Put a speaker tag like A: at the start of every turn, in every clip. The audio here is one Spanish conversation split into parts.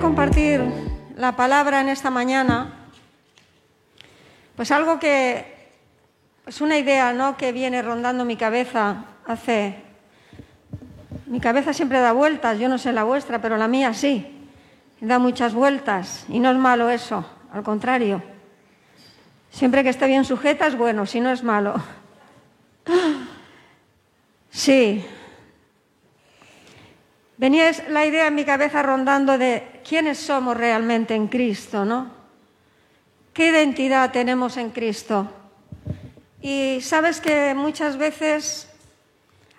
A: Compartir la palabra en esta mañana, pues algo que es una idea, ¿no? que viene rondando mi cabeza hace mi cabeza siempre da vueltas, yo no sé la vuestra, pero la mía sí. Da muchas vueltas y no es malo eso, al contrario. Siempre que esté bien sujeta es bueno, si no es malo. Sí. Venía la idea en mi cabeza rondando de quiénes somos realmente en Cristo, ¿no? ¿Qué identidad tenemos en Cristo? Y sabes que muchas veces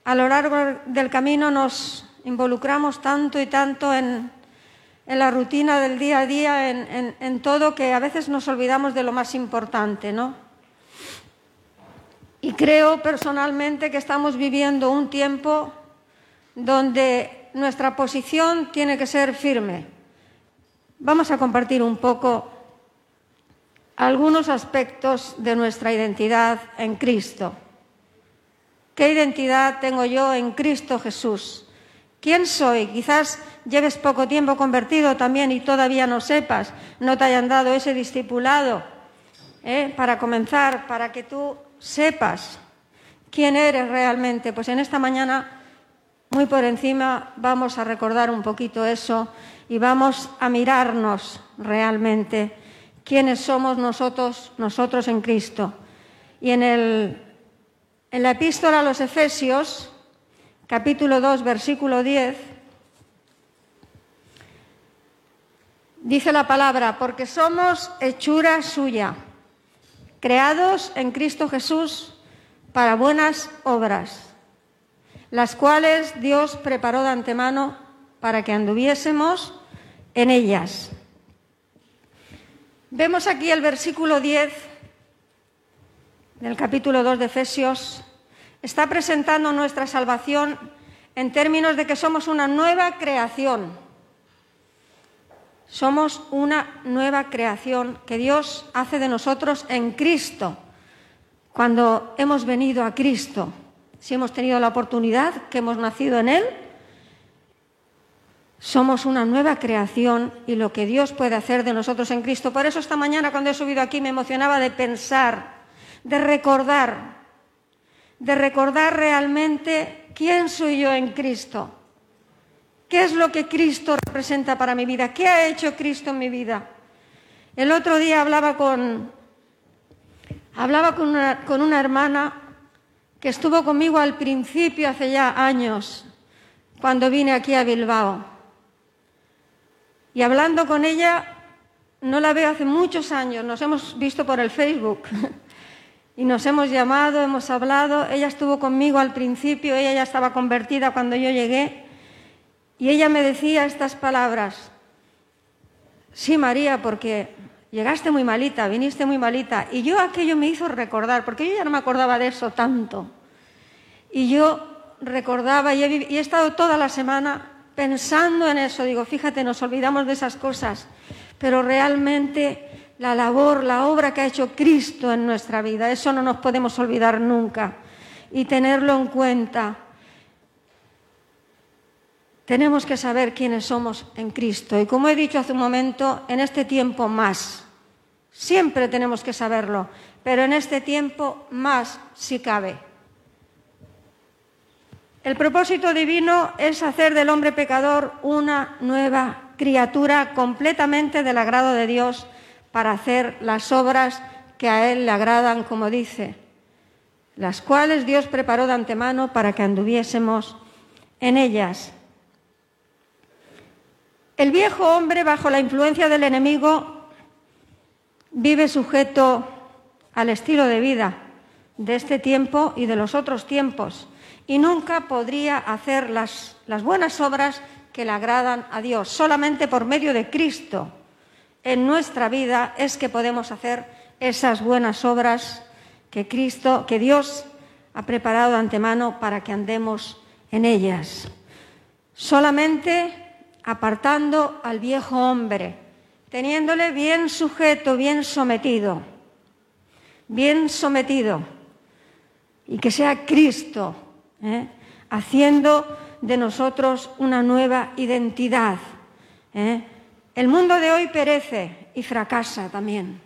A: a lo largo del camino nos involucramos tanto y tanto en, la rutina del día a día, en, en, todo, que a veces nos olvidamos de lo más importante, ¿no? Y creo personalmente que estamos viviendo un tiempo donde nuestra posición tiene que ser firme. Vamos a compartir un poco algunos aspectos de nuestra identidad en Cristo. ¿Qué identidad tengo yo en Cristo Jesús? ¿Quién soy? Quizás lleves poco tiempo convertido también y todavía no sepas, no te hayan dado ese discipulado ¿eh? para comenzar, para que tú sepas quién eres realmente. Pues en esta mañana, muy por encima, vamos a recordar un poquito eso y vamos a mirarnos realmente quiénes somos nosotros, nosotros en Cristo. Y en, el, en la epístola a los Efesios, capítulo 2, versículo 10, dice la palabra, porque somos hechura suya, creados en Cristo Jesús para buenas obras, las cuales Dios preparó de antemano para que anduviésemos en ellas. Vemos aquí el versículo 10 del capítulo 2 de Efesios. Está presentando nuestra salvación en términos de que somos una nueva creación. Somos una nueva creación que Dios hace de nosotros en Cristo. Cuando hemos venido a Cristo, si hemos tenido la oportunidad, que hemos nacido en Él, somos una nueva creación y lo que Dios puede hacer de nosotros en Cristo. Por eso esta mañana cuando he subido aquí me emocionaba de pensar, de recordar, de recordar realmente quién soy yo en Cristo. ¿Qué es lo que Cristo representa para mi vida? ¿Qué ha hecho Cristo en mi vida? El otro día hablaba con, hablaba con una, con una hermana que estuvo conmigo al principio, hace ya años, cuando vine aquí a Bilbao. Y hablando con ella, no la veo hace muchos años, nos hemos visto por el Facebook y nos hemos llamado, hemos hablado. Ella estuvo conmigo al principio, ella ya estaba convertida cuando yo llegué y ella me decía estas palabras. Sí, María, porque llegaste muy malita, viniste muy malita. Y yo aquello me hizo recordar, porque yo ya no me acordaba de eso tanto. Y yo recordaba y he, estado toda la semana pensando en eso, digo, fíjate, nos olvidamos de esas cosas, pero realmente la labor, la obra que ha hecho Cristo en nuestra vida, eso no nos podemos olvidar nunca y tenerlo en cuenta. Tenemos que saber quiénes somos en Cristo y como he dicho hace un momento, en este tiempo más. Siempre tenemos que saberlo, pero en este tiempo más si cabe. El propósito divino es hacer del hombre pecador una nueva criatura completamente del agrado de Dios para hacer las obras que a Él le agradan, como dice, las cuales Dios preparó de antemano para que anduviésemos en ellas. El viejo hombre, bajo la influencia del enemigo, vive sujeto al estilo de vida de este tiempo y de los otros tiempos y nunca podría hacer las, las buenas obras que le agradan a Dios. Solamente por medio de Cristo en nuestra vida es que podemos hacer esas buenas obras que Cristo, que Dios ha preparado de antemano para que andemos en ellas. Solamente apartando al viejo hombre, teniéndole bien sujeto, bien sometido, bien sometido, y que sea Cristo ¿eh? haciendo de nosotros una nueva identidad, ¿eh? El mundo de hoy perece y fracasa también,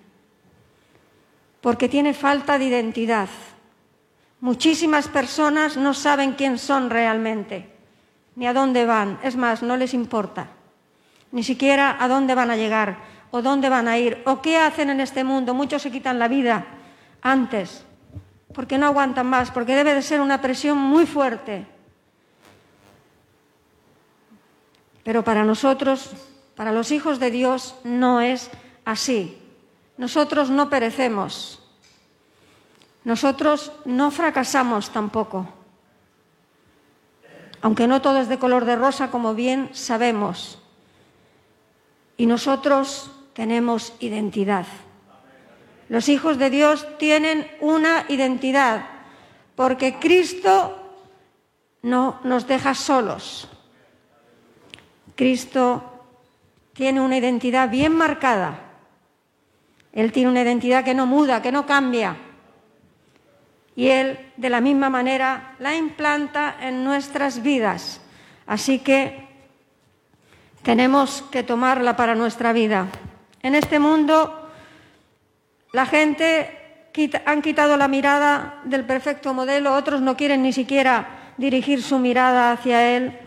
A: porque tiene falta de identidad. Muchísimas personas no saben quién son realmente, ni a dónde van. Es más, no les importa, ni siquiera a dónde van a llegar, o dónde van a ir, o qué hacen en este mundo. Muchos se quitan la vida antes, porque no aguantan más, porque debe de ser una presión muy fuerte. Pero para nosotros para los hijos de Dios no es así. Nosotros no perecemos. Nosotros no fracasamos tampoco. Aunque no todo es de color de rosa, como bien sabemos. Y nosotros tenemos identidad. Los hijos de Dios tienen una identidad, porque Cristo no nos deja solos. Cristo tiene una identidad bien marcada. Él tiene una identidad que no muda, que no cambia. Y Él, de la misma manera, la implanta en nuestras vidas. Así que tenemos que tomarla para nuestra vida. En este mundo, la gente han quitado la mirada del perfecto modelo, otros no quieren ni siquiera dirigir su mirada hacia Él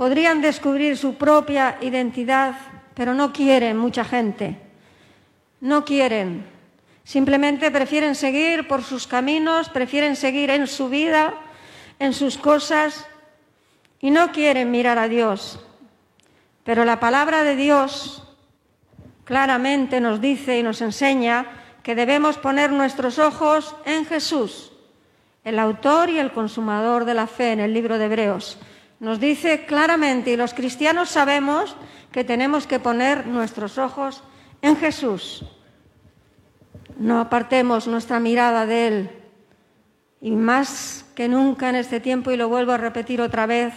A: podrían descubrir su propia identidad, pero no quieren mucha gente. No quieren. Simplemente prefieren seguir por sus caminos, prefieren seguir en su vida, en sus cosas, y no quieren mirar a Dios. Pero la palabra de Dios claramente nos dice y nos enseña que debemos poner nuestros ojos en Jesús, el autor y el consumador de la fe en el libro de Hebreos. Nos dice claramente, y los cristianos sabemos que tenemos que poner nuestros ojos en Jesús. No apartemos nuestra mirada de Él. Y más que nunca en este tiempo, y lo vuelvo a repetir otra vez,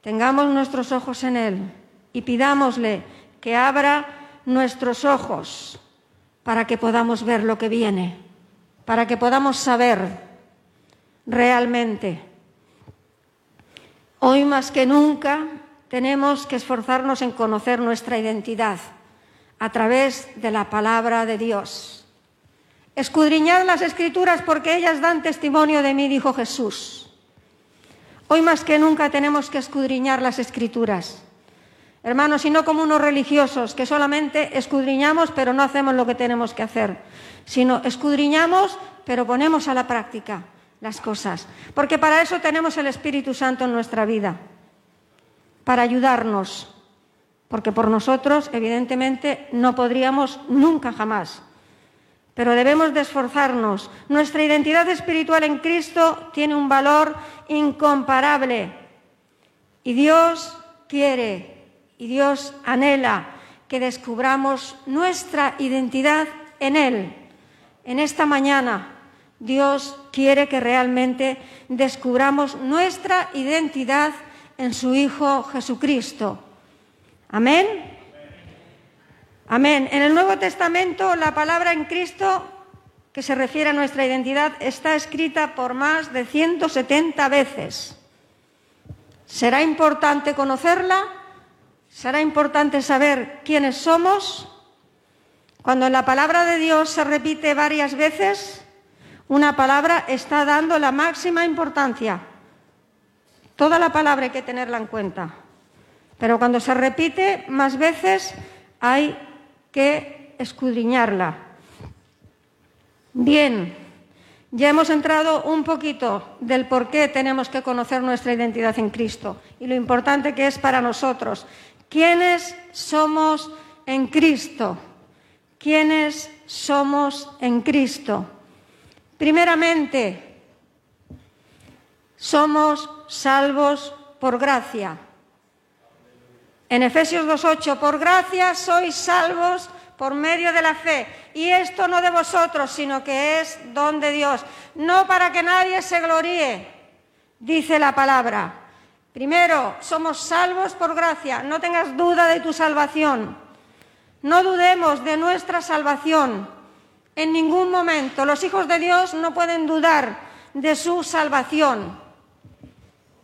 A: tengamos nuestros ojos en Él y pidámosle que abra nuestros ojos para que podamos ver lo que viene, para que podamos saber realmente Hoy más que nunca tenemos que esforzarnos en conocer nuestra identidad a través de la palabra de Dios. Escudriñad las escrituras porque ellas dan testimonio de mí, dijo Jesús. Hoy más que nunca tenemos que escudriñar las escrituras. Hermanos, y no como unos religiosos que solamente escudriñamos pero no hacemos lo que tenemos que hacer, sino escudriñamos pero ponemos a la práctica las cosas, porque para eso tenemos el Espíritu Santo en nuestra vida, para ayudarnos, porque por nosotros, evidentemente, no podríamos nunca jamás, pero debemos de esforzarnos. Nuestra identidad espiritual en Cristo tiene un valor incomparable. Y Dios quiere y Dios anhela que descubramos nuestra identidad en Él. En esta mañana Dios quiere que realmente descubramos nuestra identidad en su Hijo Jesucristo. Amén. Amén. En el Nuevo Testamento la palabra en Cristo que se refiere a nuestra identidad está escrita por más de 170 veces. ¿Será importante conocerla? ¿Será importante saber quiénes somos? Cuando la palabra de Dios se repite varias veces, una palabra está dando la máxima importancia. Toda la palabra hay que tenerla en cuenta. Pero cuando se repite más veces hay que escudriñarla. Bien, ya hemos entrado un poquito del por qué tenemos que conocer nuestra identidad en Cristo y lo importante que es para nosotros. ¿Quiénes somos en Cristo? ¿Quiénes somos en Cristo? Primeramente, somos salvos por gracia. En Efesios 2.8, por gracia sois salvos por medio de la fe. Y esto no de vosotros, sino que es don de Dios. No para que nadie se gloríe, dice la palabra. Primero, somos salvos por gracia. No tengas duda de tu salvación. No dudemos de nuestra salvación. En ningún momento los hijos de Dios no pueden dudar de su salvación.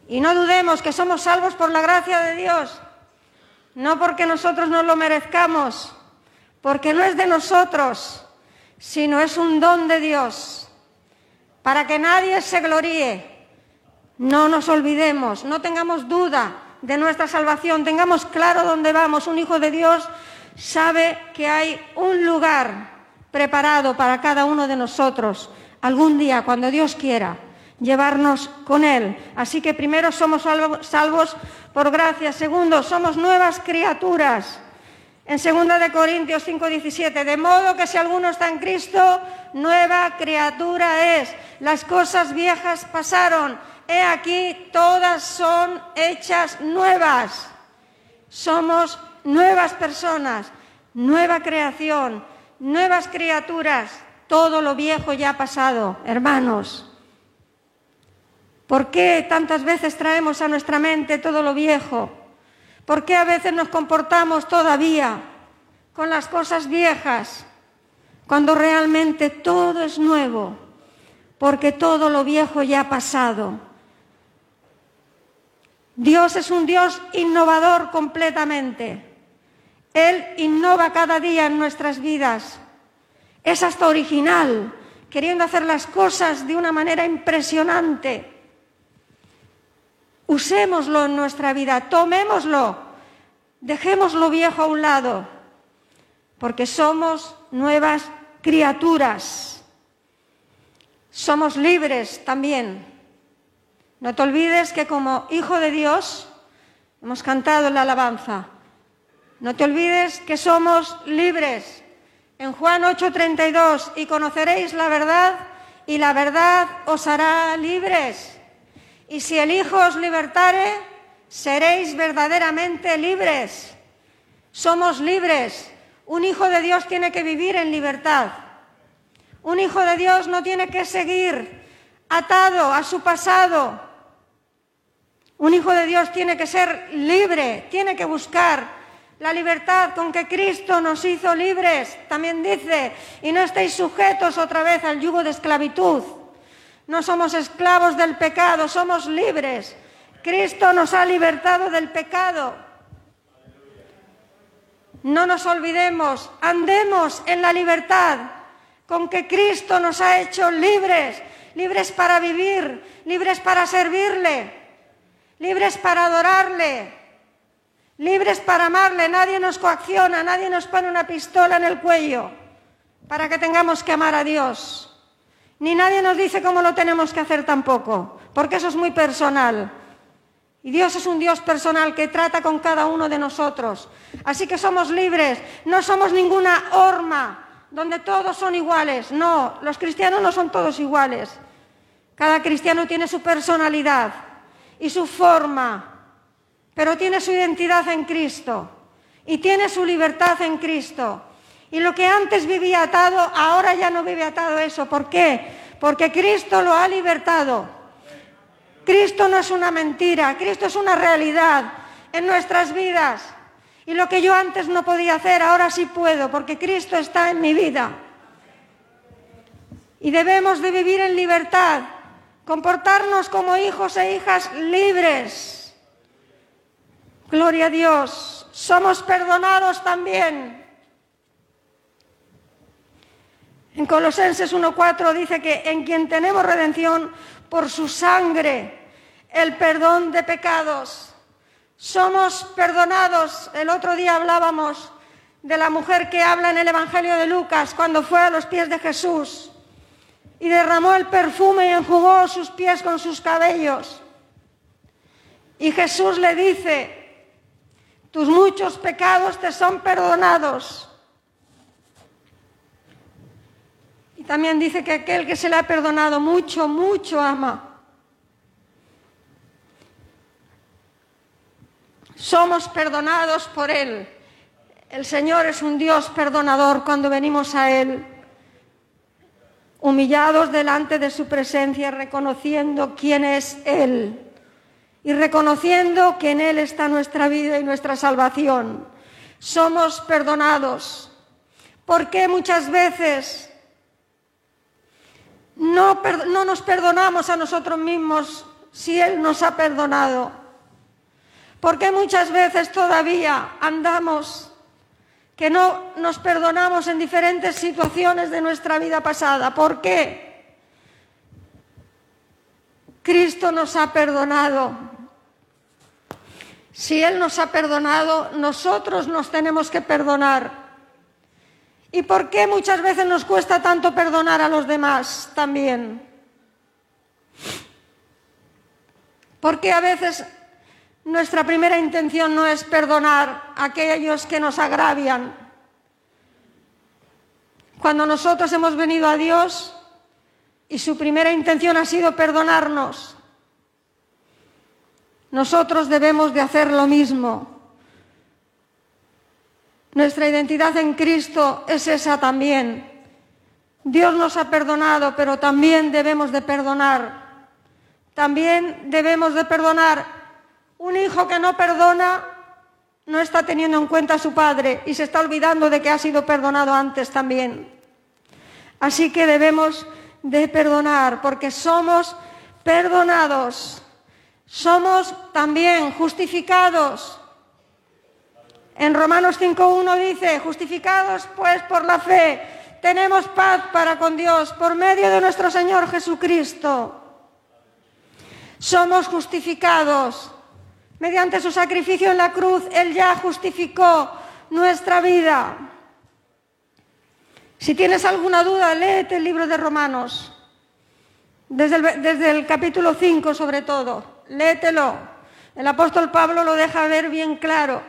A: Y no dudemos que somos salvos por la gracia de Dios. no porque nosotros no lo merezcamos, porque no es de nosotros, sino es un don de Dios, para que nadie se gloríe. No nos olvidemos, no tengamos duda de nuestra salvación, tengamos claro dónde vamos. Un hijo de Dios sabe que hay un lugar preparado para cada uno de nosotros algún día, cuando Dios quiera, llevarnos con Él. Así que primero somos salvos por gracia, segundo, somos nuevas criaturas. En 2 de Corintios 5:17, de modo que si alguno está en Cristo, nueva criatura es. Las cosas viejas pasaron, he aquí todas son hechas nuevas. Somos nuevas personas, nueva creación, nuevas criaturas. Todo lo viejo ya ha pasado, hermanos. ¿Por qué tantas veces traemos a nuestra mente todo lo viejo? ¿Por qué a veces nos comportamos todavía con las cosas viejas cuando realmente todo es nuevo? Porque todo lo viejo ya ha pasado. Dios es un Dios innovador completamente. Él innova cada día en nuestras vidas. Es hasta original, queriendo hacer las cosas de una manera impresionante. Usémoslo en nuestra vida, tomémoslo, dejemos lo viejo a un lado, porque somos nuevas criaturas. Somos libres también. No te olvides que como hijo de Dios, hemos cantado la alabanza, no te olvides que somos libres. En Juan 8:32, y conoceréis la verdad, y la verdad os hará libres. Y si el Hijo os libertare, seréis verdaderamente libres. Somos libres. Un hijo de Dios tiene que vivir en libertad. Un hijo de Dios no tiene que seguir atado a su pasado. Un hijo de Dios tiene que ser libre, tiene que buscar la libertad con que Cristo nos hizo libres. También dice, y no estéis sujetos otra vez al yugo de esclavitud. No somos esclavos del pecado, somos libres. Cristo nos ha libertado del pecado. No nos olvidemos, andemos en la libertad con que Cristo nos ha hecho libres, libres para vivir, libres para servirle, libres para adorarle, libres para amarle, nadie nos coacciona, nadie nos pone una pistola en el cuello para que tengamos que amar a Dios. Ni nadie nos dice cómo lo tenemos que hacer tampoco, porque eso es muy personal. Y Dios es un Dios personal que trata con cada uno de nosotros. Así que somos libres, no somos ninguna horma donde todos son iguales. No, los cristianos no son todos iguales. Cada cristiano tiene su personalidad y su forma pero tiene su identidad en Cristo y tiene su libertad en Cristo. Y lo que antes vivía atado, ahora ya no vive atado eso. ¿Por qué? Porque Cristo lo ha libertado. Cristo no es una mentira, Cristo es una realidad en nuestras vidas. Y lo que yo antes no podía hacer, ahora sí puedo, porque Cristo está en mi vida. Y debemos de vivir en libertad, comportarnos como hijos e hijas libres Gloria a Dios. Somos perdonados también. En Colosenses 1.4 dice que en quien tenemos redención por su sangre, el perdón de pecados. Somos perdonados. El otro día hablábamos de la mujer que habla en el Evangelio de Lucas cuando fue a los pies de Jesús y derramó el perfume y enjugó sus pies con sus cabellos. Y Jesús le dice, tus muchos pecados te son perdonados. Y también dice que aquel que se le ha perdonado mucho, mucho ama. Somos perdonados por Él. El Señor es un Dios perdonador cuando venimos a Él, humillados delante de su presencia, reconociendo quién es Él y reconociendo que en Él está nuestra vida y nuestra salvación. Somos perdonados. porque muchas veces no, no nos perdonamos a nosotros mismos si Él nos ha perdonado? ¿Por qué muchas veces todavía andamos que no nos perdonamos en diferentes situaciones de nuestra vida pasada? ¿Por qué? Cristo nos ha perdonado. Si Él nos ha perdonado, nosotros nos tenemos que perdonar. ¿Y por qué muchas veces nos cuesta tanto perdonar a los demás también? Porque a veces nuestra primera intención no es perdonar a aquellos que nos agravian. Cuando nosotros hemos venido a Dios y su primera intención ha sido perdonarnos, nosotros debemos de hacer lo mismo. Nuestra identidad en Cristo es esa también. Dios nos ha perdonado, pero también debemos de perdonar. También debemos de perdonar. Un hijo que no perdona no está teniendo en cuenta a su padre y se está olvidando de que ha sido perdonado antes también. Así que debemos de perdonar porque somos perdonados. Somos también justificados en Romanos 5.1 dice, justificados pues por la fe, tenemos paz para con Dios por medio de nuestro Señor Jesucristo. Somos justificados. Mediante su sacrificio en la cruz, Él ya justificó nuestra vida. Si tienes alguna duda, léete el libro de Romanos, desde el, capítulo 5 sobre todo, léetelo. El apóstol Pablo lo deja ver bien claro.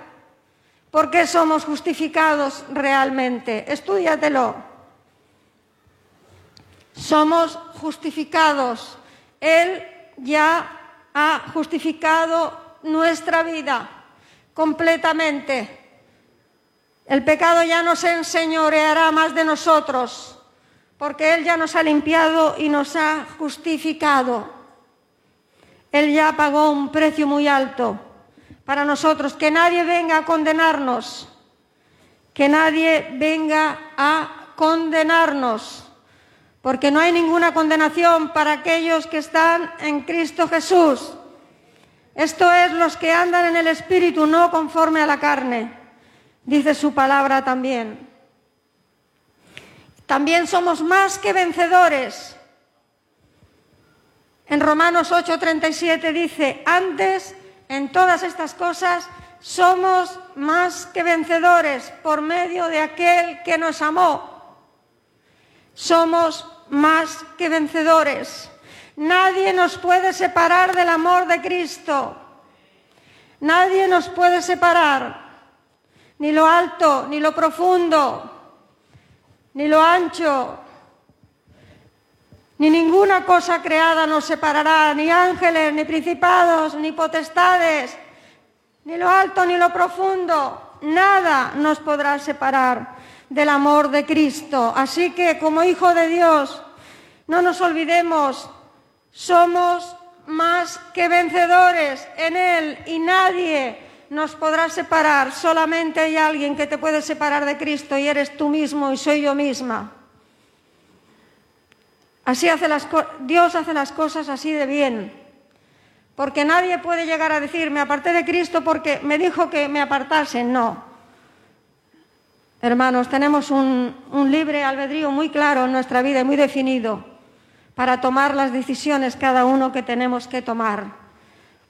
A: ¿Por qué somos justificados realmente? Estúdiatelo. Somos justificados. Él ya ha justificado nuestra vida completamente. El pecado ya no se enseñoreará más de nosotros, porque Él ya nos ha limpiado y nos ha justificado. Él ya pagó un precio muy alto para nosotros, que nadie venga a condenarnos, que nadie venga a condenarnos, porque no hay ninguna condenación para aquellos que están en Cristo Jesús. Esto es los que andan en el Espíritu, no conforme a la carne, dice su palabra también. También somos más que vencedores. En Romanos 8:37 dice, antes en todas estas cosas somos más que vencedores por medio de aquel que nos amó. Somos más que vencedores. Nadie nos puede separar del amor de Cristo. Nadie nos puede separar. Ni lo alto, ni lo profundo, ni lo ancho, ni ninguna cosa creada nos separará, ni ángeles, ni principados, ni potestades, ni lo alto, ni lo profundo. Nada nos podrá separar del amor de Cristo. Así que como hijo de Dios, no nos olvidemos, somos más que vencedores en Él y nadie nos podrá separar. Solamente hay alguien que te puede separar de Cristo y eres tú mismo y soy yo misma. Así hace las Dios hace las cosas así de bien. Porque nadie puede llegar a decir, me aparté de Cristo porque me dijo que me apartase. No. Hermanos, tenemos un, un libre albedrío muy claro en nuestra vida y muy definido para tomar las decisiones cada uno que tenemos que tomar.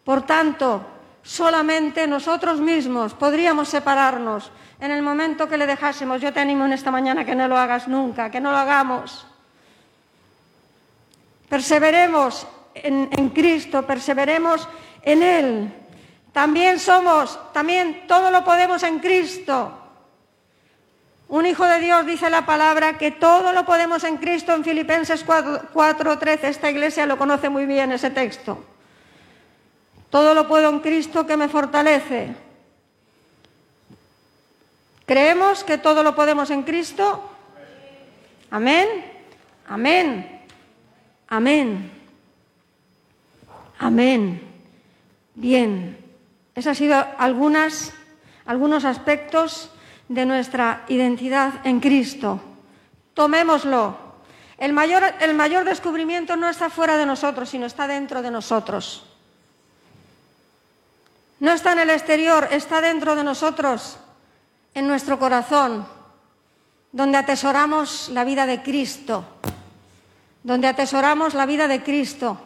A: Por tanto, solamente nosotros mismos podríamos separarnos en el momento que le dejásemos. Yo te animo en esta mañana que no lo hagas nunca, que no lo hagamos. Perseveremos en, Cristo, perseveremos en Él. También somos, también todo lo podemos en Cristo. Un hijo de Dios dice la palabra que todo lo podemos en Cristo en Filipenses 4:13. Esta iglesia lo conoce muy bien ese texto. Todo lo puedo en Cristo que me fortalece. ¿Creemos que todo lo podemos en Cristo? Amén. Amén. Amén. Amén. Bien, esos han sido algunas, algunos aspectos de nuestra identidad en Cristo. Tomémoslo. El mayor, el mayor descubrimiento no está fuera de nosotros, sino está dentro de nosotros. No está en el exterior, está dentro de nosotros, en nuestro corazón, donde atesoramos la vida de Cristo, donde atesoramos la vida de Cristo.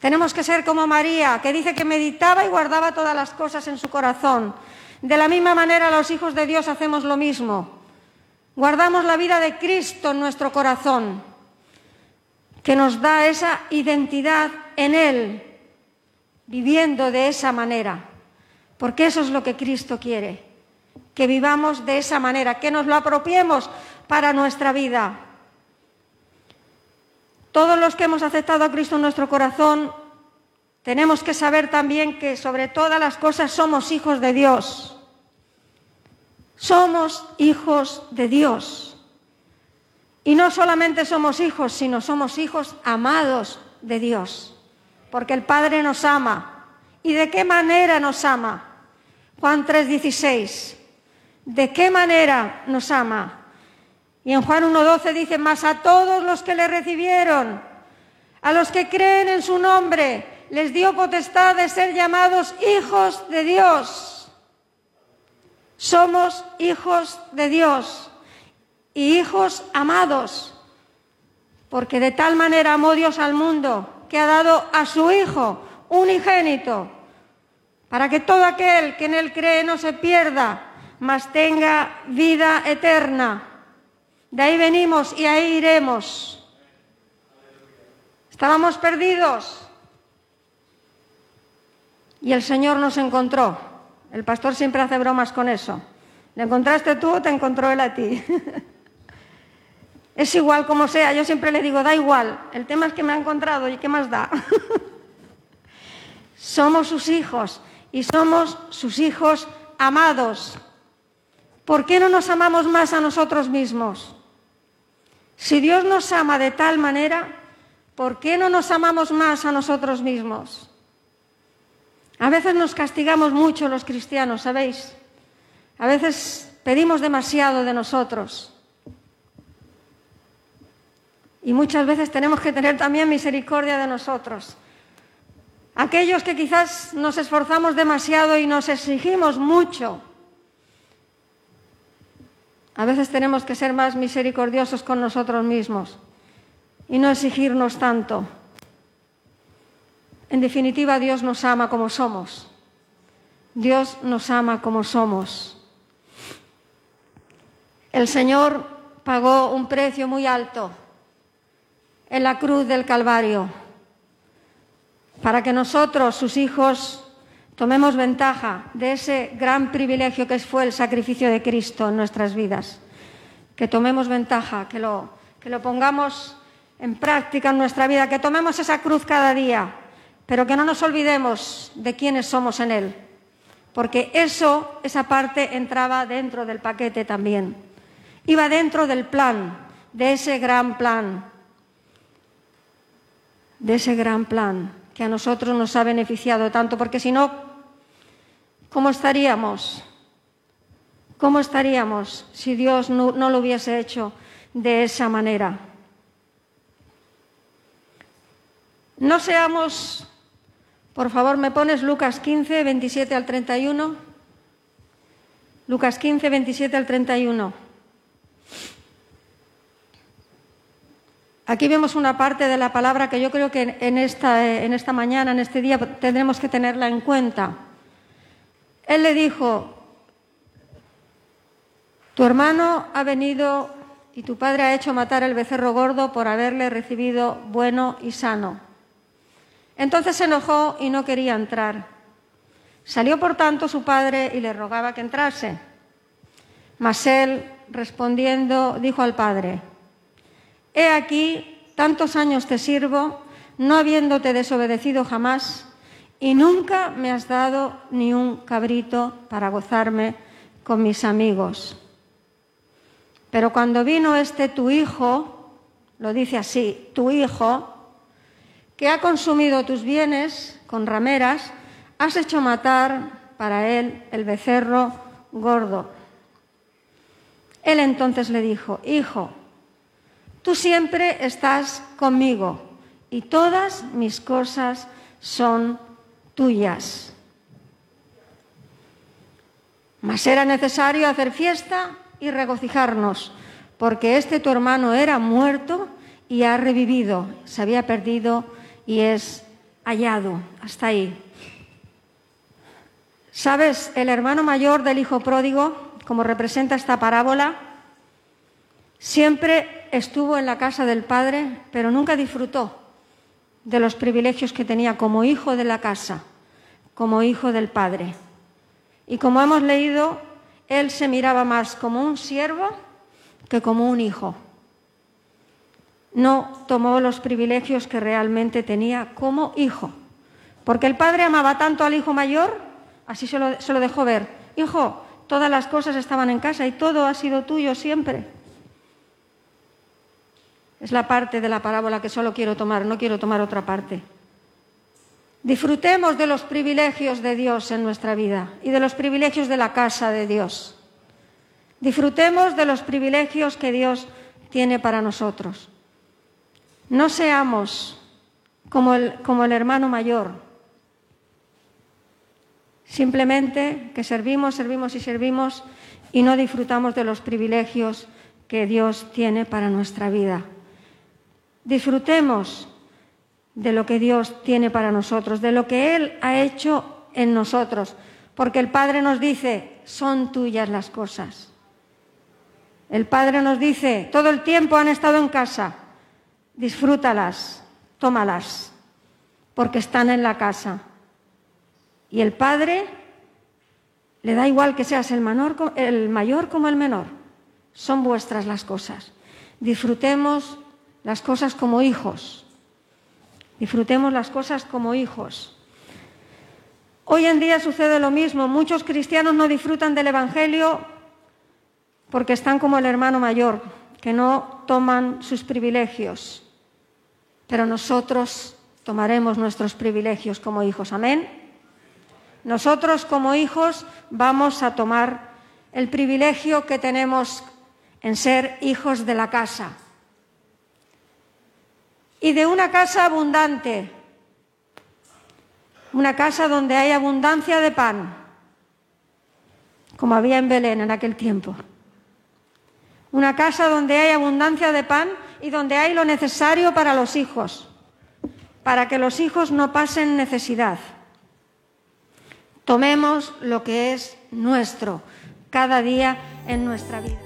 A: Tenemos que ser como María, que dice que meditaba y guardaba todas las cosas en su corazón. De la misma manera los hijos de Dios hacemos lo mismo. Guardamos la vida de Cristo en nuestro corazón, que nos da esa identidad en Él, viviendo de esa manera, porque eso es lo que Cristo quiere, que vivamos de esa manera, que nos lo apropiemos para nuestra vida. Todos los que hemos aceptado a Cristo en nuestro corazón, tenemos que saber también que sobre todas las cosas somos hijos de Dios. Somos hijos de Dios. Y no solamente somos hijos, sino somos hijos amados de Dios porque el Padre nos ama. ¿Y de qué manera nos ama? Juan 3:16. ¿De qué manera nos ama? Y en Juan 1:12 dice, más a todos los que le recibieron, a los que creen en su nombre, les dio potestad de ser llamados hijos de Dios. Somos hijos de Dios y hijos amados, porque de tal manera amó Dios al mundo que ha dado a su Hijo unigénito, para que todo aquel que en Él cree no se pierda, mas tenga vida eterna. De ahí venimos y ahí iremos. Estábamos perdidos y el Señor nos encontró. El pastor siempre hace bromas con eso. ¿Le encontraste tú o te encontró Él a ti? Es igual como sea, yo siempre le digo, da igual, el tema es que me ha encontrado y qué más da. somos sus hijos y somos sus hijos amados. ¿Por qué no nos amamos más a nosotros mismos? Si Dios nos ama de tal manera, ¿por qué no nos amamos más a nosotros mismos? A veces nos castigamos mucho los cristianos, ¿sabéis? A veces pedimos demasiado de nosotros. Y muchas veces tenemos que tener también misericordia de nosotros. Aquellos que quizás nos esforzamos demasiado y nos exigimos mucho, a veces tenemos que ser más misericordiosos con nosotros mismos y no exigirnos tanto. En definitiva, Dios nos ama como somos. Dios nos ama como somos. El Señor pagó un precio muy alto en la cruz del Calvario, para que nosotros, sus hijos, tomemos ventaja de ese gran privilegio que fue el sacrificio de Cristo en nuestras vidas, que tomemos ventaja, que lo, que lo pongamos en práctica en nuestra vida, que tomemos esa cruz cada día, pero que no nos olvidemos de quiénes somos en Él, porque eso, esa parte entraba dentro del paquete también, iba dentro del plan, de ese gran plan de ese gran plan que a nosotros nos ha beneficiado tanto, porque si no, ¿cómo estaríamos? ¿Cómo estaríamos si Dios no, lo hubiese hecho de esa manera? No seamos, por favor, me pones Lucas 15, 27 al 31. Lucas 15, 27 al 31. Aquí vemos una parte de la palabra que yo creo que en esta, en esta mañana, en este día, tendremos que tenerla en cuenta. Él le dijo, tu hermano ha venido y tu padre ha hecho matar el becerro gordo por haberle recibido bueno y sano. Entonces se enojó y no quería entrar. Salió por tanto su padre y le rogaba que entrase. Mas él, respondiendo, dijo al padre, He aquí, tantos años te sirvo, no habiéndote desobedecido jamás, y nunca me has dado ni un cabrito para gozarme con mis amigos. Pero cuando vino este tu hijo, lo dice así, tu hijo, que ha consumido tus bienes con rameras, has hecho matar para él el becerro gordo. Él entonces le dijo, hijo, Tú siempre estás conmigo y todas mis cosas son tuyas. Mas era necesario hacer fiesta y regocijarnos, porque este tu hermano era muerto y ha revivido, se había perdido y es hallado. Hasta ahí. ¿Sabes? El hermano mayor del hijo pródigo, como representa esta parábola, siempre estuvo en la casa del padre, pero nunca disfrutó de los privilegios que tenía como hijo de la casa, como hijo del padre. Y como hemos leído, él se miraba más como un siervo que como un hijo. No tomó los privilegios que realmente tenía como hijo, porque el padre amaba tanto al hijo mayor, así se lo, se lo dejó ver. Hijo, todas las cosas estaban en casa y todo ha sido tuyo siempre. Es la parte de la parábola que solo quiero tomar, no quiero tomar otra parte. Disfrutemos de los privilegios de Dios en nuestra vida y de los privilegios de la casa de Dios. Disfrutemos de los privilegios que Dios tiene para nosotros. No seamos como el, como el hermano mayor, simplemente que servimos, servimos y servimos y no disfrutamos de los privilegios que Dios tiene para nuestra vida. Disfrutemos de lo que Dios tiene para nosotros, de lo que Él ha hecho en nosotros, porque el Padre nos dice, son tuyas las cosas. El Padre nos dice, todo el tiempo han estado en casa, disfrútalas, tómalas, porque están en la casa. Y el Padre le da igual que seas el, menor, mayor como el menor, son vuestras las cosas. Disfrutemos las cosas como hijos. Disfrutemos las cosas como hijos. Hoy en día sucede lo mismo. Muchos cristianos no disfrutan del Evangelio porque están como el hermano mayor, que no toman sus privilegios. Pero nosotros tomaremos nuestros privilegios como hijos. Amén. Nosotros como hijos vamos a tomar el privilegio que tenemos en ser hijos de la casa y de una casa abundante, una casa donde hay abundancia de pan, como había en Belén en aquel tiempo. Una casa donde hay abundancia de pan y donde hay lo necesario para los hijos, para que los hijos no pasen necesidad. Tomemos lo que es nuestro cada día en nuestra vida.